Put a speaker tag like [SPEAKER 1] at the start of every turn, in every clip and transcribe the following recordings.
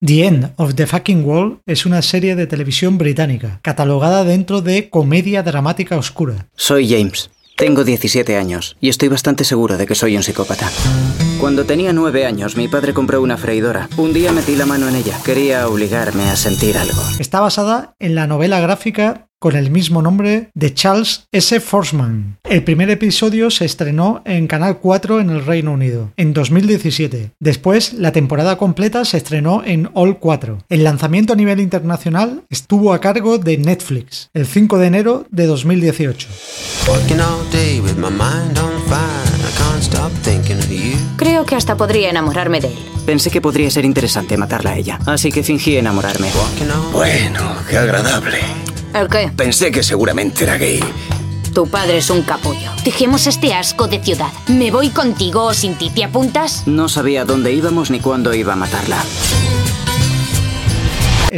[SPEAKER 1] The End of the Fucking World es una serie de televisión británica, catalogada dentro de comedia dramática oscura.
[SPEAKER 2] Soy James. Tengo 17 años y estoy bastante seguro de que soy un psicópata. Cuando tenía 9 años, mi padre compró una freidora. Un día metí la mano en ella. Quería obligarme a sentir algo.
[SPEAKER 1] Está basada en la novela gráfica con el mismo nombre de Charles S. Forsman. El primer episodio se estrenó en Canal 4 en el Reino Unido en 2017. Después, la temporada completa se estrenó en All 4. El lanzamiento a nivel internacional estuvo a cargo de Netflix el 5 de enero de 2018.
[SPEAKER 3] Creo que hasta podría enamorarme de él.
[SPEAKER 2] Pensé que podría ser interesante matarla a ella, así que fingí enamorarme.
[SPEAKER 4] Bueno, qué agradable.
[SPEAKER 3] ¿El qué?
[SPEAKER 4] Pensé que seguramente era gay.
[SPEAKER 3] Tu padre es un capullo. Dejemos este asco de ciudad. ¿Me voy contigo o sin ti? ¿Te apuntas?
[SPEAKER 2] No sabía dónde íbamos ni cuándo iba a matarla.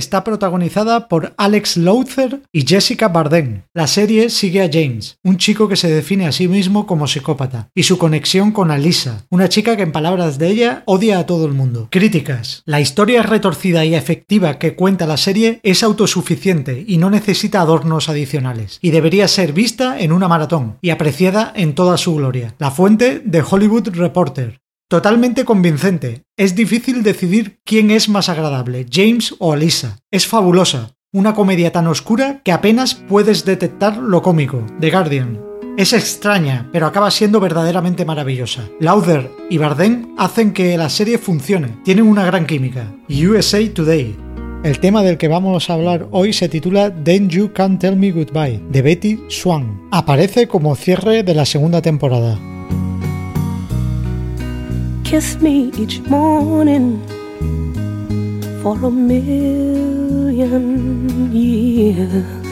[SPEAKER 1] Está protagonizada por Alex Lowther y Jessica Bardem. La serie sigue a James, un chico que se define a sí mismo como psicópata, y su conexión con Alisa, una chica que en palabras de ella odia a todo el mundo. Críticas. La historia retorcida y efectiva que cuenta la serie es autosuficiente y no necesita adornos adicionales, y debería ser vista en una maratón y apreciada en toda su gloria. La fuente de Hollywood Reporter. Totalmente convincente. Es difícil decidir quién es más agradable, James o Alisa. Es fabulosa. Una comedia tan oscura que apenas puedes detectar lo cómico. The Guardian. Es extraña, pero acaba siendo verdaderamente maravillosa. Lauder y Bardem hacen que la serie funcione. Tienen una gran química. USA Today. El tema del que vamos a hablar hoy se titula Then You Can't Tell Me Goodbye, de Betty Swan. Aparece como cierre de la segunda temporada.
[SPEAKER 5] Kiss me each morning for a million years.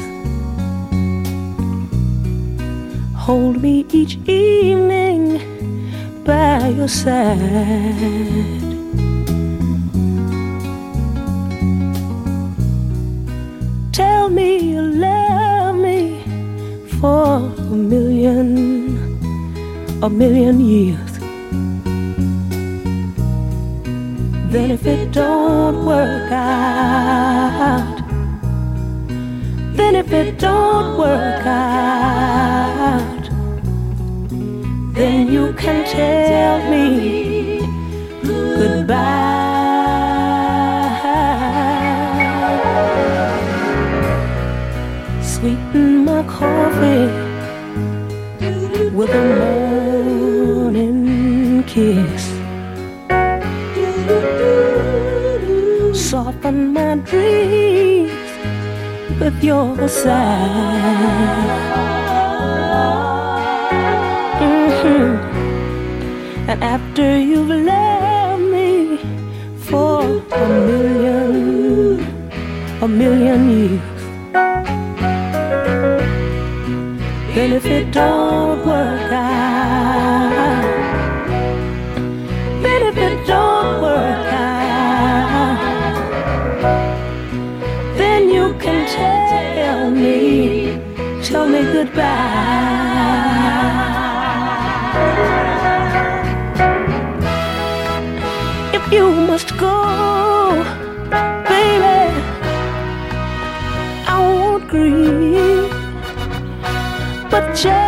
[SPEAKER 5] Hold me each evening by your side. Tell me you love me for a million, a million years. Then if it don't work out, then if it don't work out, then you can tell me goodbye. Sweeten my coffee with a morning kiss. Soften my dreams with your side. Mm-hmm. And after you've loved me for a million, a million years, then if it don't work out, tell me goodbye. If you must go, baby, I won't grieve, but just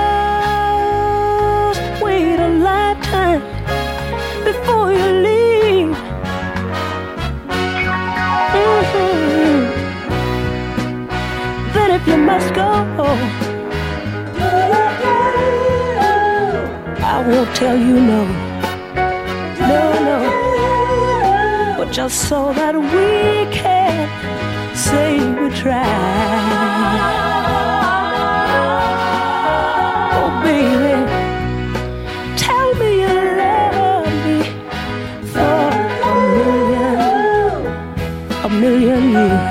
[SPEAKER 5] You must go, I won't tell you no, no, no, but just so that we can say we tried. Oh, baby, tell me you love me for a million, a million years.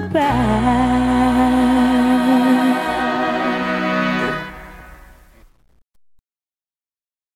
[SPEAKER 5] goodbye.